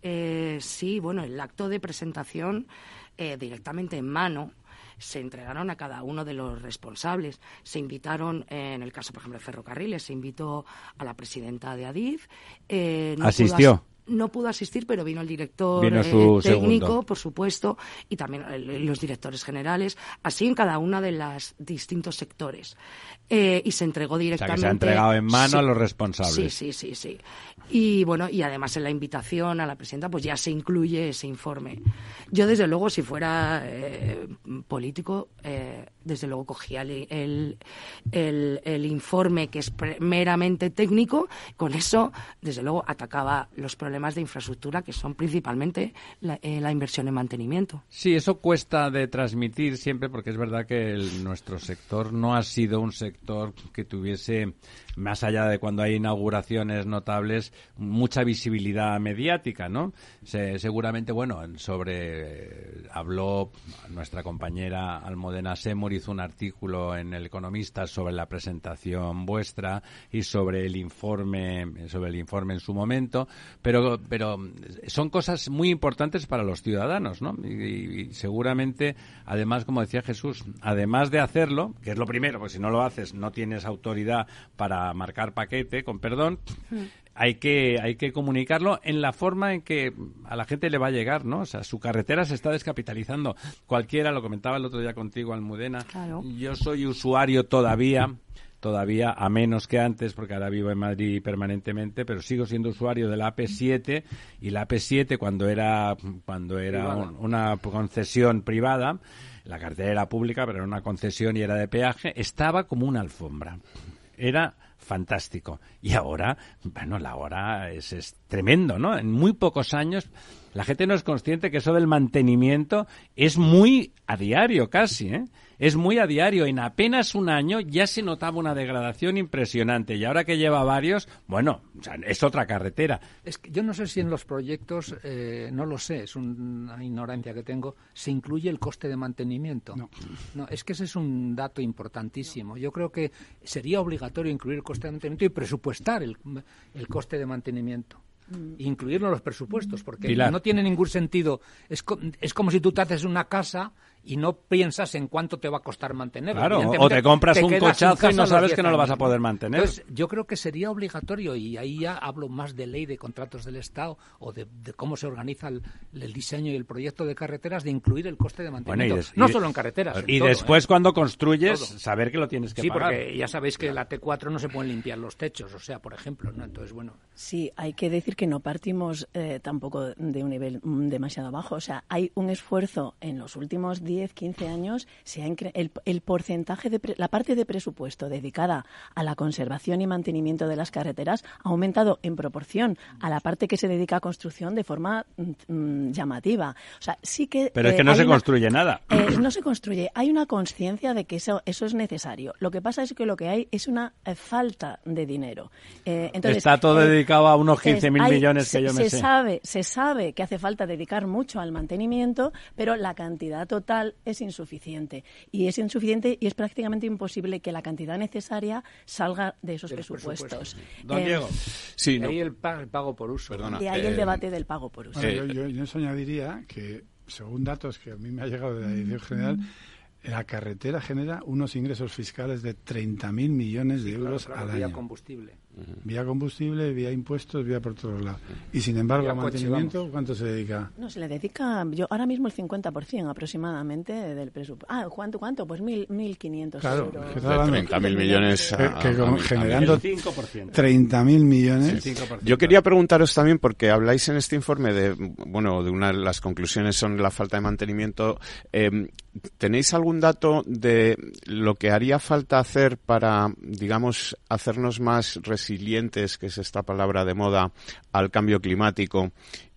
Eh, sí, bueno, el acto de presentación eh, directamente en mano se entregaron a cada uno de los responsables. Se invitaron, eh, en el caso, por ejemplo, de Ferrocarriles, se invitó a la presidenta de Adif. Eh, ¿Asistió? No pudo asistir, pero vino el director eh, técnico, por supuesto, y también los directores generales, así en cada uno de los distintos sectores. Eh, y se entregó directamente. O se ha entregado en mano a los responsables. Sí, sí, sí, sí. Y bueno, y además en la invitación a la presidenta, pues ya se incluye ese informe. Yo, desde luego, si fuera eh, político, desde luego cogía el, el, el, informe que es meramente técnico, con eso, desde luego, atacaba los problemas de infraestructura que son principalmente eh, la, inversión en mantenimiento. Sí, eso cuesta de transmitir siempre porque es verdad que nuestro sector no ha sido un sector que tuviese más allá de cuando hay inauguraciones notables, mucha visibilidad mediática, ¿no? seguramente, bueno, sobre habló nuestra compañera Almodena Semur hizo un artículo en El Economista sobre la presentación vuestra y sobre el informe sobre el informe en su momento, pero pero son cosas muy importantes para los ciudadanos, ¿no? Y, seguramente, además, como decía Jesús, además de hacerlo, que es lo primero, porque si no lo haces no tienes autoridad para marcar paquete, con perdón, hmm. hay que hay que comunicarlo en la forma en que a la gente le va a llegar, ¿no? O sea, su carretera se está descapitalizando. Cualquiera, lo comentaba el otro día contigo, Almudena, yo soy usuario todavía todavía a menos que antes, porque ahora vivo en Madrid permanentemente, pero sigo siendo usuario de la AP7 y la AP7 cuando era cuando era una concesión privada, la cartera era pública, pero era una concesión y era de peaje, estaba como una alfombra. Era fantástico. Y ahora, bueno, la hora es, es tremendo, ¿no? En muy pocos años la gente no es consciente que eso del mantenimiento es muy a diario casi, ¿eh? Es muy a diario. En apenas un año ya se notaba una degradación impresionante. Y ahora que lleva varios, bueno, es otra carretera. Es que yo no sé si en los proyectos, eh, no lo sé, es una ignorancia que tengo, se incluye el coste de mantenimiento. No. no. es que ese es un dato importantísimo. Yo creo que sería obligatorio incluir el coste de mantenimiento y presupuestar el, el coste de mantenimiento. Mm. incluirlo en los presupuestos, porque no tiene ningún sentido. Es, es como si tú te haces una casa y no piensas en cuánto te va a costar mantenerlo. Claro, o te compras un cochazo y no sabes que no lo vas a poder mantener. Entonces, yo creo que sería obligatorio, y ahí ya hablo más de ley de contratos del Estado o de, cómo se organiza el, diseño y el proyecto de carreteras, de incluir el coste de mantenimiento. no solo en carreteras. y después, ¿eh? cuando construyes, saber que lo tienes que pagar. Sí, porque ya sabéis que la T4 no se pueden limpiar los techos, o sea, por ejemplo, ¿no? Entonces, bueno. Sí, hay que decir que no partimos eh, tampoco de un nivel mm, demasiado bajo. O sea, hay un esfuerzo en los últimos 10, 15 años, se ha el, el, porcentaje de la parte de presupuesto dedicada a la conservación y mantenimiento de las carreteras ha aumentado en proporción a la parte que se dedica a construcción de forma mm, mm, llamativa. O sea, sí que. Pero es que eh, no se construye nada. Eh, no se construye. Hay una conciencia de que eso, eso es necesario. Lo que pasa es que lo que hay es una eh, falta de dinero. entonces, Está todo dedicado a unos 15.000 mil millones que yo me se Sabe, se sabe que hace falta dedicar mucho al mantenimiento, pero la cantidad total es insuficiente. Y es insuficiente y es prácticamente imposible que la cantidad necesaria salga de esos presupuestos. Don eh, Diego. Sí, ahí el, pago por uso. y ahí el eh, debate del pago por uso. yo, yo, yo añadiría que, según datos que a mí me ha llegado de la Dirección General, la carretera genera unos ingresos fiscales de 30.000 millones de euros al año. combustible. Vía combustible, vía impuestos, vía por todos lados. Y sin embargo, a mantenimiento, ¿cuánto se dedica? No, se le dedica, yo ahora mismo el 50% aproximadamente del presupuesto. Ah, ¿cuánto? ¿Cuánto? Pues mil, 1.500 claro, euros. Que 30.000 millones. que, generando 30.000 millones. Yo quería preguntaros también, porque habláis en este informe de, bueno, de una de las conclusiones son la falta de mantenimiento. Eh, ¿Tenéis algún dato de lo que haría falta hacer para, digamos, hacernos más resilientes, que es esta palabra de moda, al cambio climático?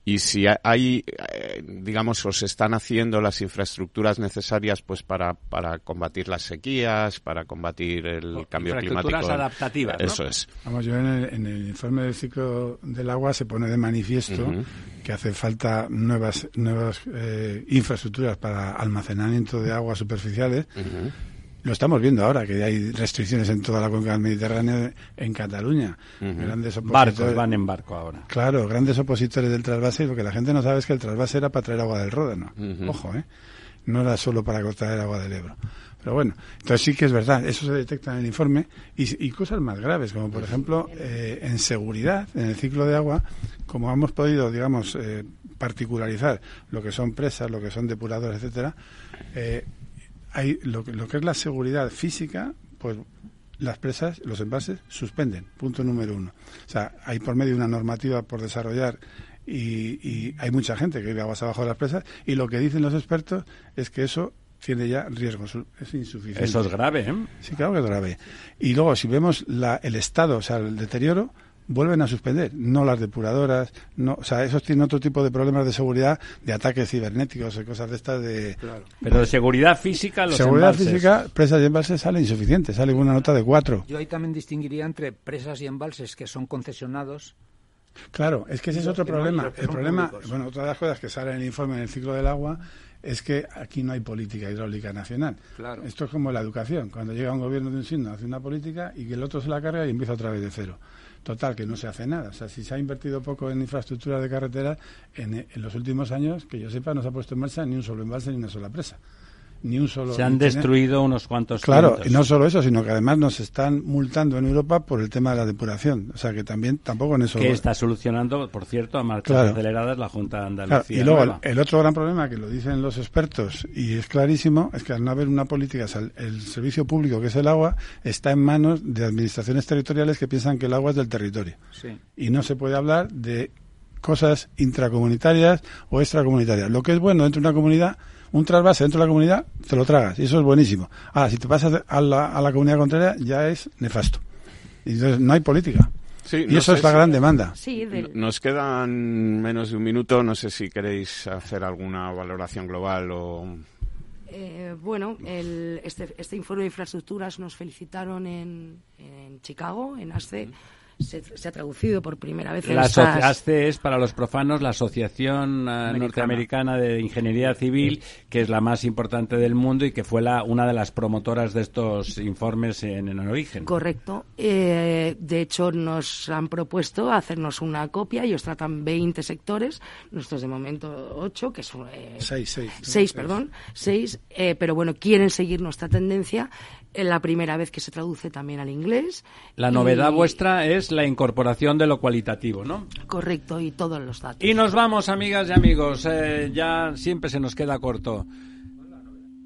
Y si hay, eh, digamos, os están haciendo las infraestructuras necesarias pues para, para combatir las sequías, para combatir el cambio climático. adaptativas, Eso es. Vamos, yo en el, informe del ciclo del agua se pone de manifiesto que hace falta nuevas, nuevas eh, infraestructuras para almacenamiento de aguas superficiales. Lo estamos viendo ahora, que hay restricciones en toda la cuenca del Mediterráneo, en Cataluña. Grandes Barcos van en barco ahora. Claro, grandes opositores del trasvase, y lo que la gente no sabe es que el trasvase era para traer agua del Ródano. Ojo, ¿eh? No era solo para traer agua del Ebro. Pero bueno, entonces sí que es verdad, eso se detecta en el informe y, cosas más graves, como por ejemplo eh, en seguridad, en el ciclo de agua, como hemos podido, digamos, eh, particularizar lo que son presas, lo que son depuradores, etcétera, eh, hay lo, lo que es la seguridad física, pues las presas, los envases, suspenden. Punto número uno. O sea, hay por medio de una normativa por desarrollar y, hay mucha gente que vive aguas abajo de las presas y lo que dicen los expertos es que eso tiene ya riesgos, es insuficiente. Eso es grave, ¿eh? Sí, claro que es grave. Y luego, si vemos la, el estado, o sea, el deterioro, vuelven a suspender, no las depuradoras, no, o sea, esos tienen otro tipo de problemas de seguridad, de ataques cibernéticos y cosas de estas de... Pero de seguridad física, los Seguridad física, presas y embalses sale insuficiente, sale una nota de cuatro. Yo ahí también distinguiría entre presas y embalses que son concesionados Claro, es que ese es otro problema. el problema, bueno, otra de las cosas que sale en el informe en el ciclo del agua es que aquí no hay política hidráulica nacional. Claro. Esto es como la educación. Cuando llega un gobierno de un signo, hace una política y que el otro se la carga y empieza otra vez de cero. Total, que no se hace nada. O sea, si se ha invertido poco en infraestructura de carretera, en, los últimos años, que yo sepa, no se ha puesto en marcha ni un solo embalse ni una sola presa ni un solo. Se han destruido unos cuantos. Claro, y no solo eso, sino que además nos están multando en Europa por el tema de la depuración. O sea que también tampoco en eso. Que está solucionando, por cierto, a marchas aceleradas la Junta de Andalucía. Y luego el, otro gran problema que lo dicen los expertos y es clarísimo es que al no haber una política, el servicio público que es el agua está en manos de administraciones territoriales que piensan que el agua es del territorio. Y no se puede hablar de cosas intracomunitarias o extracomunitarias. Lo que es bueno dentro de una comunidad un trasvase dentro de la comunidad, te lo tragas, y eso es buenísimo. Ahora, si te pasas a la, a la comunidad contraria, ya es nefasto. Y entonces no hay política. y eso es la gran demanda. Nos quedan menos de un minuto. No sé si queréis hacer alguna valoración global o. Eh, bueno, el, este, este informe de infraestructuras nos felicitaron en, en Chicago, en ASCE se, ha traducido por primera vez en la ASCE es para los profanos la Asociación eh, Norteamericana de Ingeniería Civil, que es la más importante del mundo y que fue la, una de las promotoras de estos informes en, el origen. Correcto. Eh, de hecho, nos han propuesto hacernos una copia. Ellos tratan 20 sectores, nosotros de momento 8, que son... Eh, 6, 6. perdón. 6, eh, pero bueno, quieren seguir nuestra tendencia la primera vez que se traduce también al inglés. La novedad vuestra es la incorporación de lo cualitativo, ¿no? Correcto, y todos los datos. Y nos vamos, amigas y amigos. Eh, ya siempre se nos queda corto.